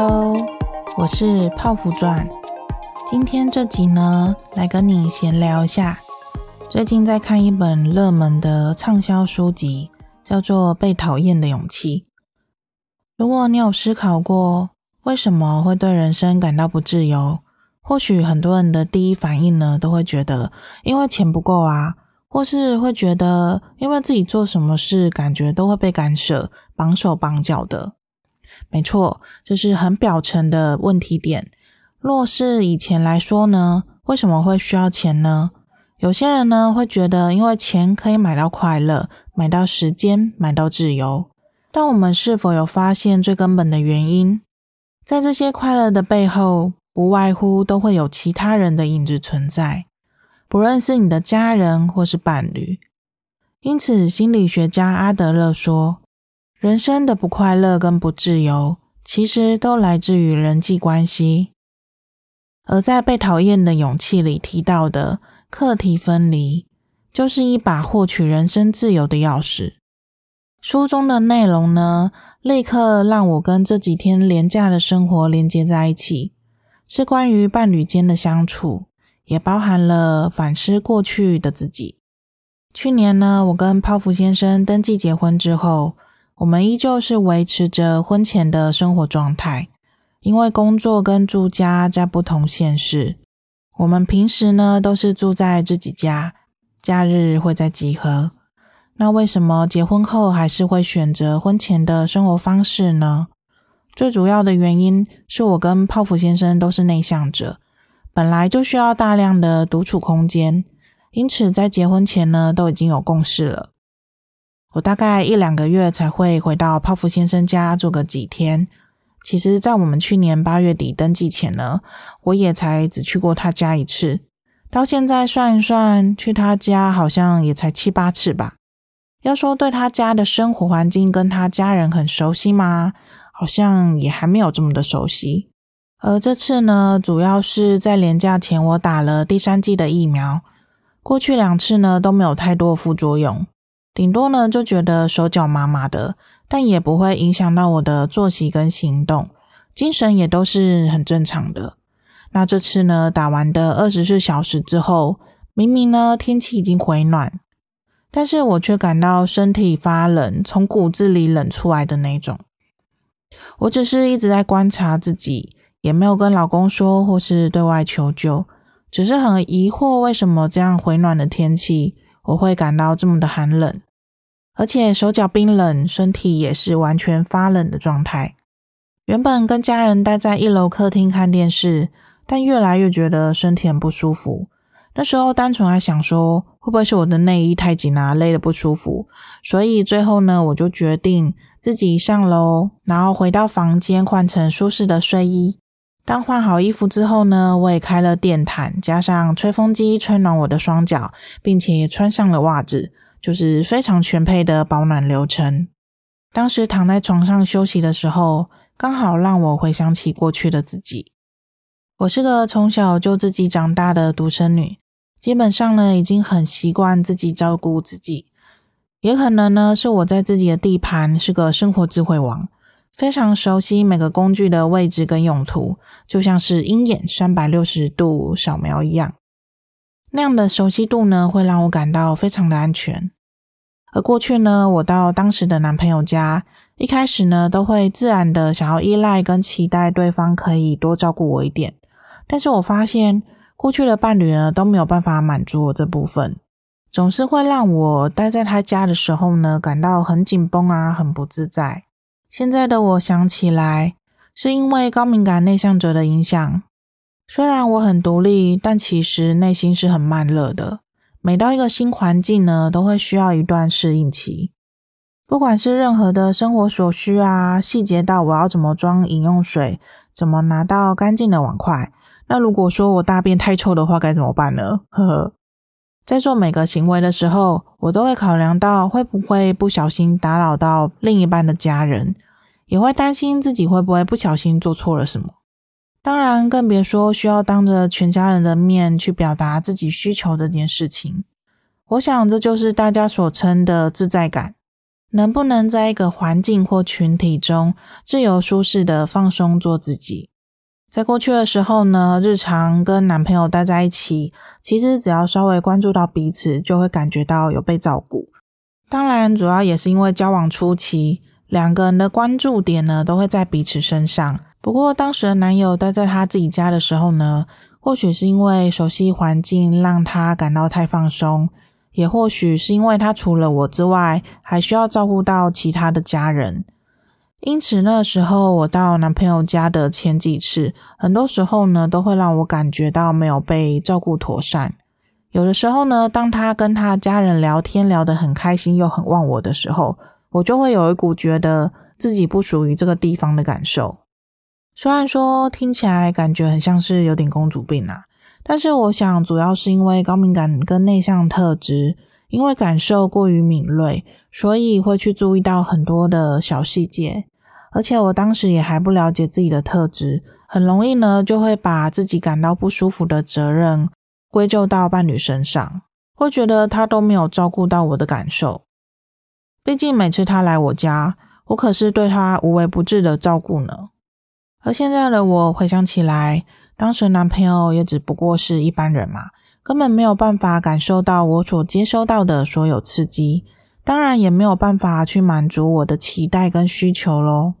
Hello，我是泡芙传。今天这集呢，来跟你闲聊一下。最近在看一本热门的畅销书籍，叫做《被讨厌的勇气》。如果你有思考过，为什么会对人生感到不自由？或许很多人的第一反应呢，都会觉得因为钱不够啊，或是会觉得因为自己做什么事，感觉都会被干涉、绑手绑脚的。没错，这是很表层的问题点。若是以前来说呢，为什么会需要钱呢？有些人呢会觉得，因为钱可以买到快乐，买到时间，买到自由。但我们是否有发现最根本的原因？在这些快乐的背后，不外乎都会有其他人的影子存在，不论是你的家人或是伴侣。因此，心理学家阿德勒说，人生的不快乐跟不自由，其实都来自于人际关系。而在被讨厌的勇气里提到的课题分离，就是一把获取人生自由的钥匙。书中的内容呢，立刻让我跟这几天廉价的生活连接在一起，是关于伴侣间的相处，也包含了反思过去的自己。去年呢，我跟泡芙先生登记结婚之后，我们依旧是维持着婚前的生活状态。因为工作跟住家在不同县市，我们平时呢都是住在自己家，假日会在集合。那为什么结婚后还是会选择婚前的生活方式呢？最主要的原因是我跟泡芙先生都是内向者，本来就需要大量的独处空间，因此在结婚前呢都已经有共识了。我大概一两个月才会回到泡芙先生家住个几天。其实，在我们去年八月底登记前呢，我也才只去过他家一次。到现在算一算，去他家好像也才七八次吧。要说对他家的生活环境跟他家人很熟悉吗？好像也还没有这么的熟悉。而这次呢，主要是在连假前我打了第三剂的疫苗，过去两次呢都没有太多副作用，顶多呢就觉得手脚麻麻的。但也不会影响到我的作息跟行动，精神也都是很正常的。那这次呢，打完的二十四小时之后，明明呢天气已经回暖，但是我却感到身体发冷，从骨子里冷出来的那种。我只是一直在观察自己，也没有跟老公说或是对外求救，只是很疑惑为什么这样回暖的天气，我会感到这么的寒冷。而且手脚冰冷，身体也是完全发冷的状态。原本跟家人待在一楼客厅看电视，但越来越觉得身体很不舒服。那时候单纯还想说，会不会是我的内衣太紧啊，勒得不舒服？所以最后呢，我就决定自己上楼，然后回到房间换成舒适的睡衣。当换好衣服之后呢，我也开了电毯，加上吹风机吹暖我的双脚，并且也穿上了袜子。就是非常全配的保暖流程。当时躺在床上休息的时候，刚好让我回想起过去的自己。我是个从小就自己长大的独生女，基本上呢，已经很习惯自己照顾自己。也可能呢，是我在自己的地盘是个生活智慧王，非常熟悉每个工具的位置跟用途，就像是鹰眼三百六十度扫描一样。那样的熟悉度呢，会让我感到非常的安全。而过去呢，我到当时的男朋友家，一开始呢，都会自然的想要依赖跟期待对方可以多照顾我一点。但是我发现，过去的伴侣呢，都没有办法满足我这部分，总是会让我待在他家的时候呢，感到很紧绷啊，很不自在。现在的我想起来，是因为高敏感内向者的影响。虽然我很独立，但其实内心是很慢热的。每到一个新环境呢，都会需要一段适应期。不管是任何的生活所需啊，细节到我要怎么装饮用水，怎么拿到干净的碗筷。那如果说我大便太臭的话，该怎么办呢？呵呵。在做每个行为的时候，我都会考量到会不会不小心打扰到另一半的家人，也会担心自己会不会不小心做错了什么。当然，更别说需要当着全家人的面去表达自己需求这件事情。我想，这就是大家所称的自在感。能不能在一个环境或群体中自由舒适的放松做自己？在过去的时候呢，日常跟男朋友待在一起，其实只要稍微关注到彼此，就会感觉到有被照顾。当然，主要也是因为交往初期，两个人的关注点呢都会在彼此身上。不过，当时的男友待在他自己家的时候呢，或许是因为熟悉环境让他感到太放松，也或许是因为他除了我之外，还需要照顾到其他的家人。因此，那时候我到男朋友家的前几次，很多时候呢，都会让我感觉到没有被照顾妥善。有的时候呢，当他跟他家人聊天聊得很开心，又很忘我的时候，我就会有一股觉得自己不属于这个地方的感受。虽然说听起来感觉很像是有点公主病啊，但是我想主要是因为高敏感跟内向特质。因为感受过于敏锐，所以会去注意到很多的小细节。而且我当时也还不了解自己的特质，很容易呢就会把自己感到不舒服的责任归咎到伴侣身上，会觉得他都没有照顾到我的感受。毕竟每次他来我家，我可是对他无微不至的照顾呢。而现在的我回想起来，当时男朋友也只不过是一般人嘛。根本没有办法感受到我所接收到的所有刺激，当然也没有办法去满足我的期待跟需求喽。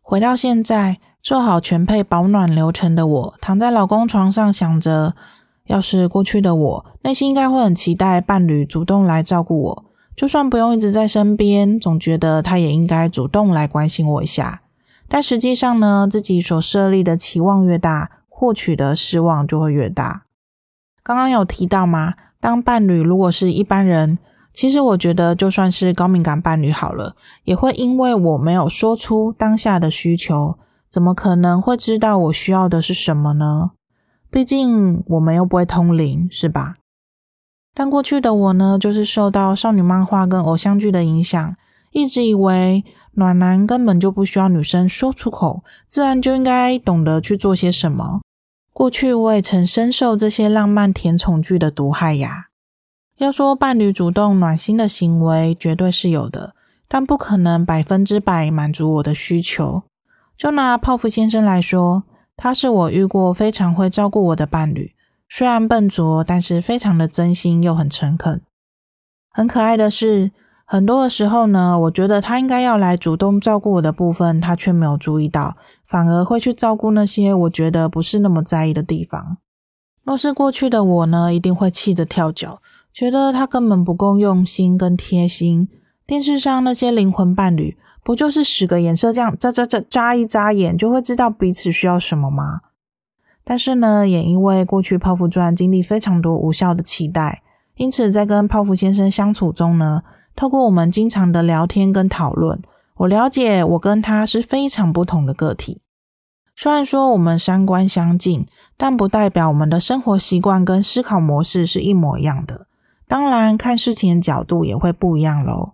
回到现在，做好全配保暖流程的我，躺在老公床上想着，要是过去的我，内心应该会很期待伴侣主动来照顾我，就算不用一直在身边，总觉得他也应该主动来关心我一下。但实际上呢，自己所设立的期望越大，获取的失望就会越大。刚刚有提到吗？当伴侣如果是一般人，其实我觉得就算是高敏感伴侣好了，也会因为我没有说出当下的需求，怎么可能会知道我需要的是什么呢？毕竟我们又不会通灵，是吧？但过去的我呢，就是受到少女漫画跟偶像剧的影响，一直以为暖男根本就不需要女生说出口，自然就应该懂得去做些什么。过去我也曾深受这些浪漫甜宠剧的毒害呀。要说伴侣主动暖心的行为，绝对是有的，但不可能百分之百满足我的需求。就拿泡芙先生来说，他是我遇过非常会照顾我的伴侣，虽然笨拙，但是非常的真心又很诚恳。很可爱的是，很多的时候呢，我觉得他应该要来主动照顾我的部分，他却没有注意到，反而会去照顾那些我觉得不是那么在意的地方。若是过去的我呢，一定会气得跳脚，觉得他根本不够用心跟贴心。电视上那些灵魂伴侣，不就是使个眼色这样，眨眨眨眨一眨眼，就会知道彼此需要什么吗？但是呢，也因为过去泡芙钻经历非常多无效的期待，因此在跟泡芙先生相处中呢。透过我们经常的聊天跟讨论，我了解我跟他是非常不同的个体。虽然说我们三观相近，但不代表我们的生活习惯跟思考模式是一模一样的。当然，看事情的角度也会不一样喽。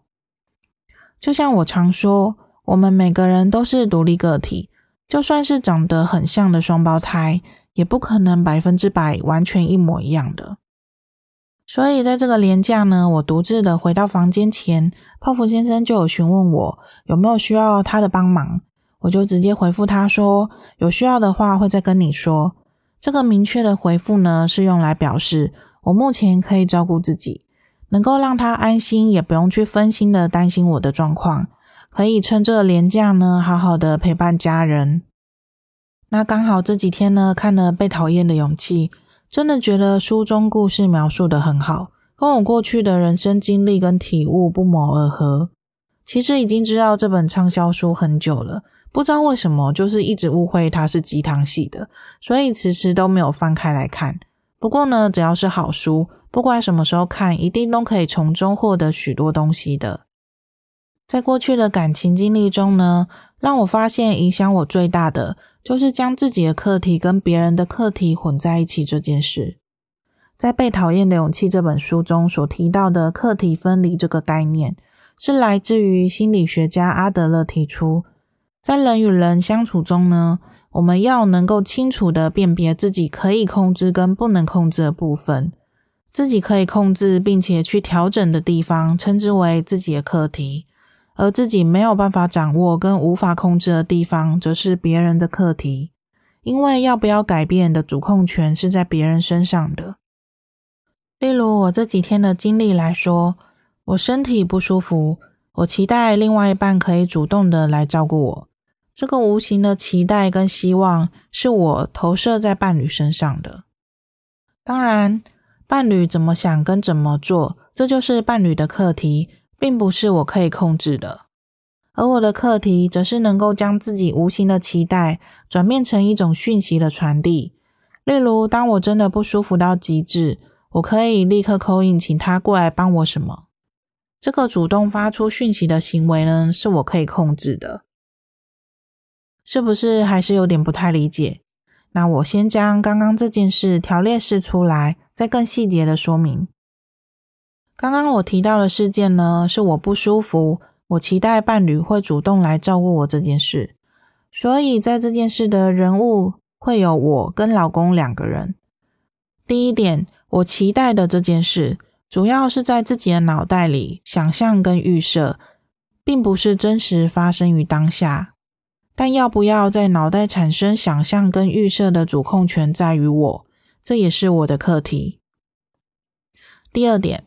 就像我常说，我们每个人都是独立个体，就算是长得很像的双胞胎，也不可能百分之百完全一模一样的。所以在这个连假呢，我独自的回到房间前，泡芙先生就有询问我有没有需要他的帮忙，我就直接回复他说，有需要的话会再跟你说。这个明确的回复呢，是用来表示我目前可以照顾自己，能够让他安心，也不用去分心的担心我的状况，可以趁这个连假呢，好好的陪伴家人。那刚好这几天呢，看了《被讨厌的勇气》。真的觉得书中故事描述得很好，跟我过去的人生经历跟体悟不谋而合。其实已经知道这本畅销书很久了，不知道为什么就是一直误会它是鸡汤系的，所以迟迟都没有翻开来看。不过呢，只要是好书，不管什么时候看，一定都可以从中获得许多东西的。在过去的感情经历中呢，让我发现影响我最大的，就是将自己的课题跟别人的课题混在一起这件事。在《被讨厌的勇气》这本书中所提到的课题分离这个概念，是来自于心理学家阿德勒提出，在人与人相处中呢，我们要能够清楚地辨别自己可以控制跟不能控制的部分，自己可以控制并且去调整的地方，称之为自己的课题。而自己没有办法掌握跟无法控制的地方，则是别人的课题。因为要不要改变的主控权是在别人身上的。例如我这几天的经历来说，我身体不舒服，我期待另外一半可以主动的来照顾我。这个无形的期待跟希望，是我投射在伴侣身上的。当然，伴侣怎么想跟怎么做，这就是伴侣的课题，并不是我可以控制的。而我的课题，则是能够将自己无形的期待转变成一种讯息的传递。例如，当我真的不舒服到极致，我可以立刻 call in，请他过来帮我什么。这个主动发出讯息的行为呢，是我可以控制的。是不是还是有点不太理解？那我先将刚刚这件事条列式出来，再更细节的说明。刚刚我提到的事件呢，是我不舒服。我期待伴侣会主动来照顾我这件事，所以在这件事的人物会有我跟老公两个人。第一点，我期待的这件事，主要是在自己的脑袋里想象跟预设，并不是真实发生于当下。但要不要在脑袋产生想象跟预设的主控权在于我，这也是我的课题。第二点。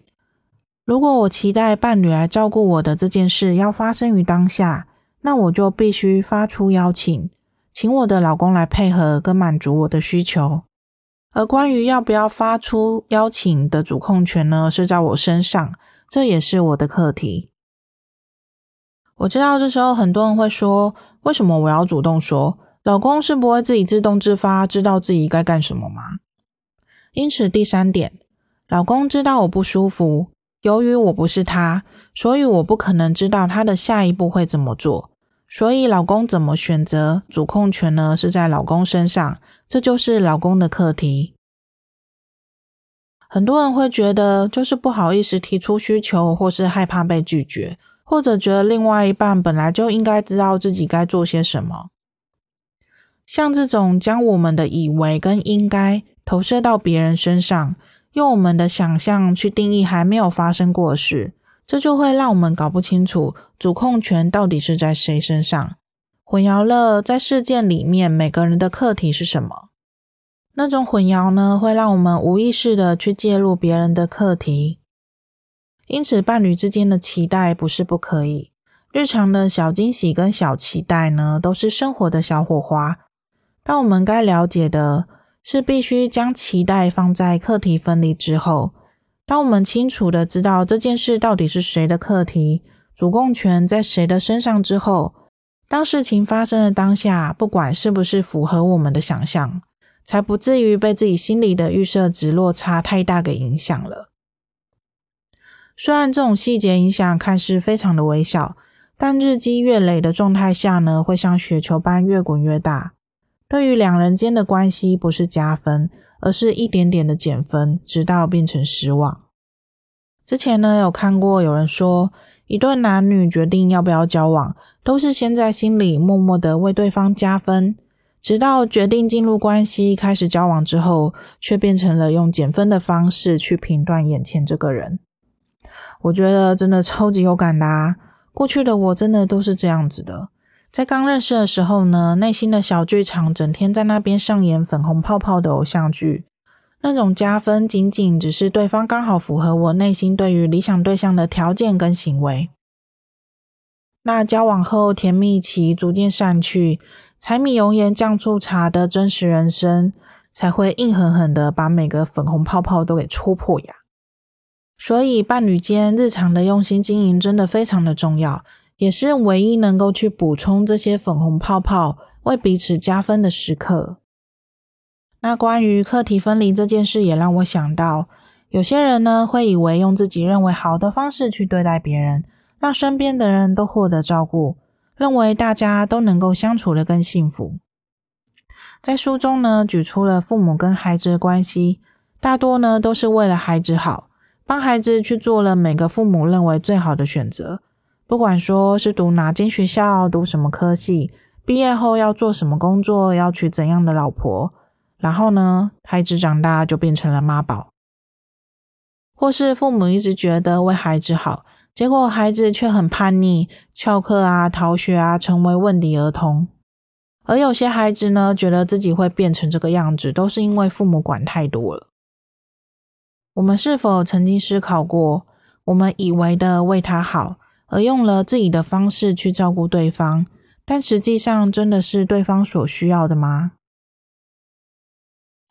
如果我期待伴侣来照顾我的这件事要发生于当下，那我就必须发出邀请，请我的老公来配合跟满足我的需求。而关于要不要发出邀请的主控权呢，是在我身上，这也是我的课题。我知道这时候很多人会说，为什么我要主动说？老公是不会自己自动自发知道自己该干什么吗？因此，第三点，老公知道我不舒服。由于我不是他，所以我不可能知道他的下一步会怎么做。所以老公怎么选择，主控权呢，是在老公身上，这就是老公的课题。很多人会觉得，就是不好意思提出需求，或是害怕被拒绝，或者觉得另外一半本来就应该知道自己该做些什么。像这种将我们的以为跟应该投射到别人身上。用我们的想象去定义还没有发生过的事，这就会让我们搞不清楚主控权到底是在谁身上，混淆了在事件里面每个人的课题是什么。那种混淆呢，会让我们无意识的去介入别人的课题。因此，伴侣之间的期待不是不可以，日常的小惊喜跟小期待呢，都是生活的小火花。但我们该了解的。是必须将期待放在课题分离之后。当我们清楚的知道这件事到底是谁的课题，主控权在谁的身上之后，当事情发生的当下，不管是不是符合我们的想象，才不至于被自己心里的预设值落差太大给影响了。虽然这种细节影响看似非常的微小，但日积月累的状态下呢，会像雪球般越滚越大。对于两人间的关系，不是加分，而是一点点的减分，直到变成失望。之前呢，有看过有人说，一对男女决定要不要交往，都是先在心里默默的为对方加分，直到决定进入关系、开始交往之后，却变成了用减分的方式去评断眼前这个人。我觉得真的超级有感的啊，过去的我真的都是这样子的。在刚认识的时候呢，内心的小剧场整天在那边上演粉红泡泡的偶像剧，那种加分仅仅只是对方刚好符合我内心对于理想对象的条件跟行为。那交往后甜蜜期逐渐散去，柴米油盐酱醋茶的真实人生才会硬狠狠的把每个粉红泡泡都给戳破呀。所以伴侣间日常的用心经营真的非常的重要。也是唯一能够去补充这些粉红泡泡，为彼此加分的时刻。那关于课题分离这件事，也让我想到，有些人呢会以为用自己认为好的方式去对待别人，让身边的人都获得照顾，认为大家都能够相处的更幸福。在书中呢，举出了父母跟孩子的关系，大多呢都是为了孩子好，帮孩子去做了每个父母认为最好的选择。不管说是读哪间学校，读什么科系，毕业后要做什么工作，要娶怎样的老婆，然后呢，孩子长大就变成了妈宝，或是父母一直觉得为孩子好，结果孩子却很叛逆，翘课啊、逃学啊，成为问题儿童。而有些孩子呢，觉得自己会变成这个样子，都是因为父母管太多了。我们是否曾经思考过，我们以为的为他好，而用了自己的方式去照顾对方，但实际上真的是对方所需要的吗？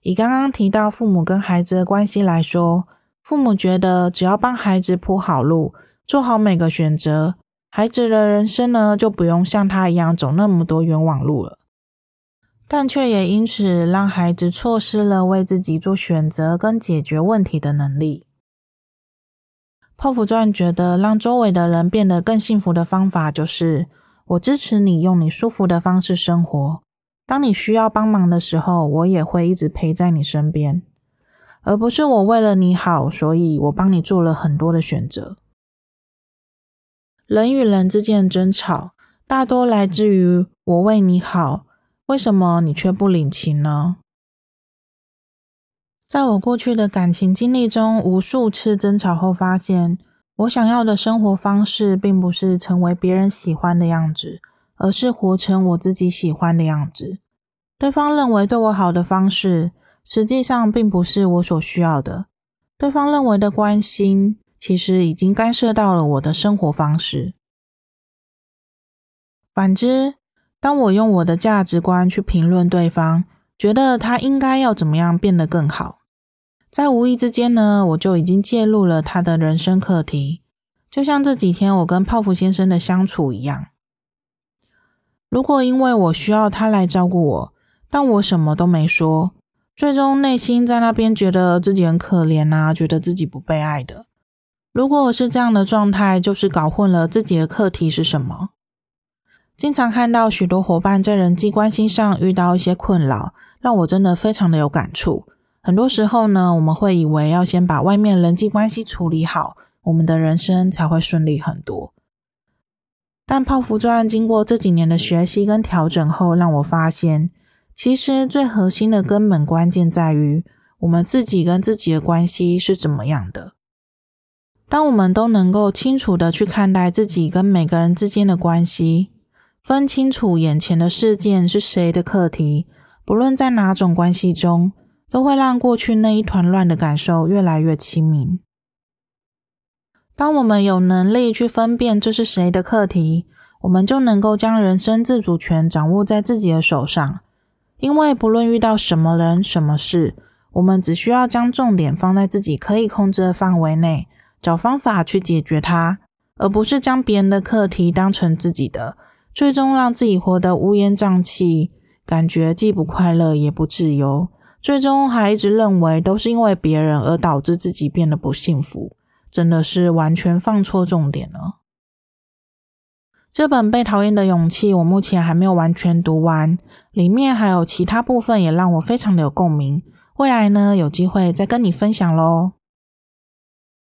以刚刚提到父母跟孩子的关系来说，父母觉得只要帮孩子铺好路，做好每个选择，孩子的人生呢，就不用像他一样走那么多冤枉路了。但却也因此让孩子错失了为自己做选择跟解决问题的能力。泡芙钻觉得，让周围的人变得更幸福的方法，就是我支持你用你舒服的方式生活。当你需要帮忙的时候，我也会一直陪在你身边，而不是我为了你好，所以我帮你做了很多的选择。人与人之间的争吵，大多来自于我为你好。为什么你却不领情呢？在我过去的感情经历中，无数次争吵后，发现我想要的生活方式，并不是成为别人喜欢的样子，而是活成我自己喜欢的样子。对方认为对我好的方式，实际上并不是我所需要的。对方认为的关心，其实已经干涉到了我的生活方式。反之，当我用我的价值观去评论对方，觉得他应该要怎么样变得更好，在无意之间呢，我就已经介入了他的人生课题。就像这几天我跟泡芙先生的相处一样，如果因为我需要他来照顾我，但我什么都没说，最终内心在那边觉得自己很可怜啊，觉得自己不被爱的。如果我是这样的状态，就是搞混了自己的课题是什么。经常看到许多伙伴在人际关系上遇到一些困扰，让我真的非常的有感触。很多时候呢，我们会以为要先把外面人际关系处理好，我们的人生才会顺利很多。但泡芙钻经过这几年的学习跟调整后，让我发现，其实最核心的根本关键在于我们自己跟自己的关系是怎么样的。当我们都能够清楚的去看待自己跟每个人之间的关系。分清楚眼前的事件是谁的课题，不论在哪种关系中，都会让过去那一团乱的感受越来越清明。当我们有能力去分辨这是谁的课题，我们就能够将人生自主权掌握在自己的手上。因为不论遇到什么人、什么事，我们只需要将重点放在自己可以控制的范围内，找方法去解决它，而不是将别人的课题当成自己的。最终让自己活得乌烟瘴气，感觉既不快乐也不自由，最终还一直认为都是因为别人而导致自己变得不幸福，真的是完全放错重点了。这本《被讨厌的勇气》我目前还没有完全读完，里面还有其他部分也让我非常的有共鸣，未来呢，有机会再跟你分享喽。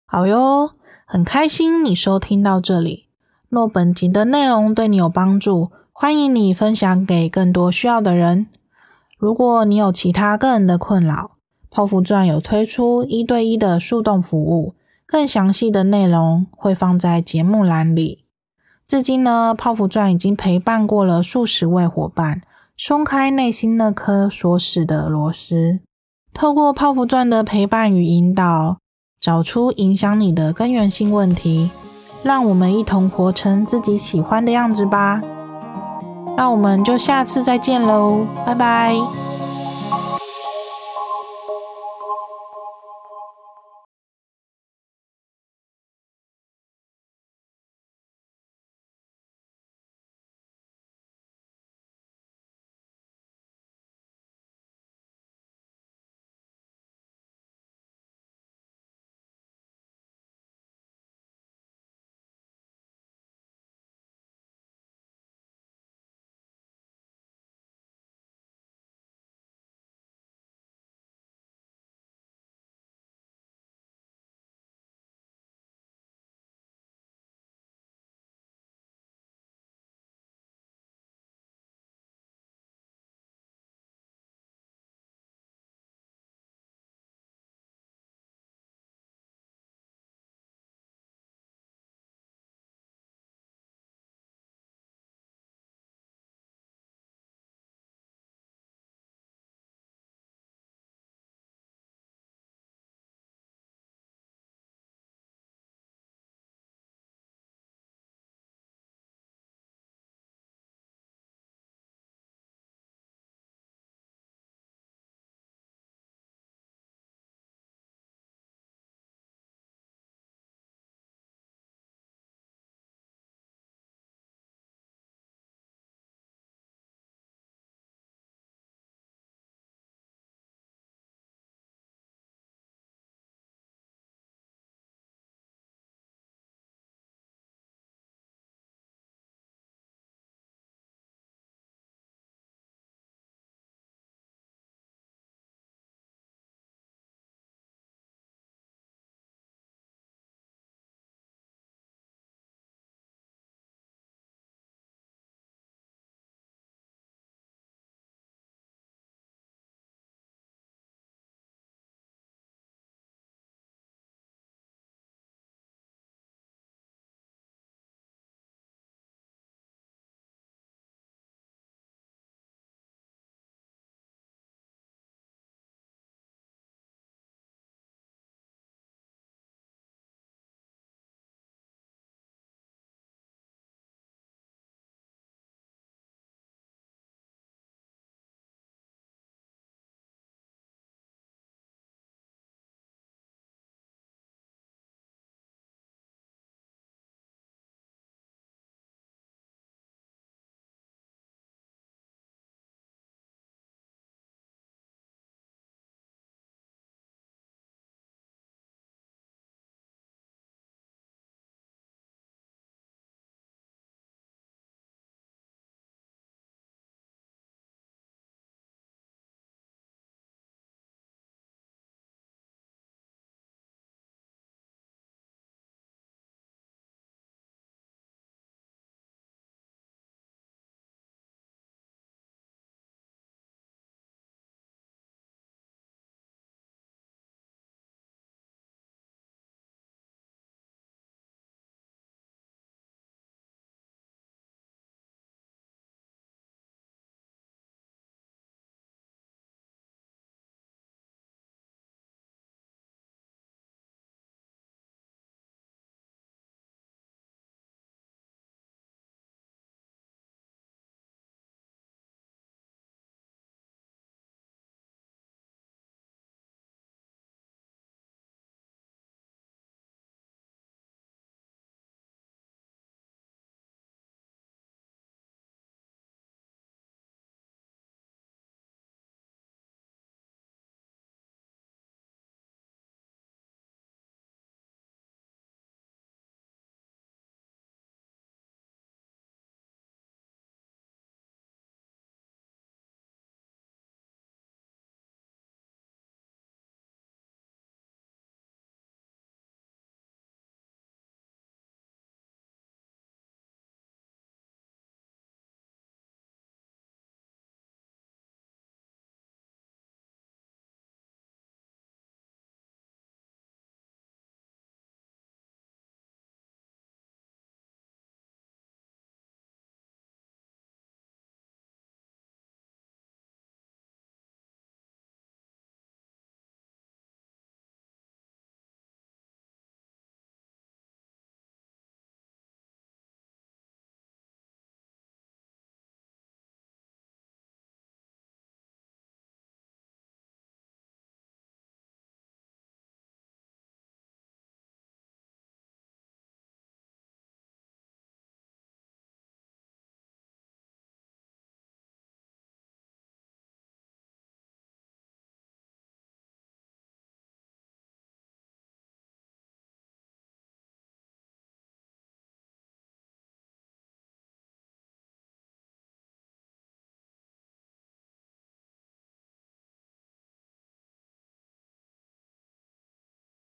好哟，很开心你收听到这里。若本集的内容对你有帮助，欢迎你分享给更多需要的人。如果你有其他个人的困扰，泡芙钻有推出一对一的树洞服务，更详细的内容会放在节目栏里。至今呢，泡芙钻已经陪伴过了数十位伙伴，松开内心那颗锁死的螺丝，透过泡芙钻的陪伴与引导，找出影响你的根源性问题。让我们一同活成自己喜欢的样子吧。那我们就下次再见喽，拜拜。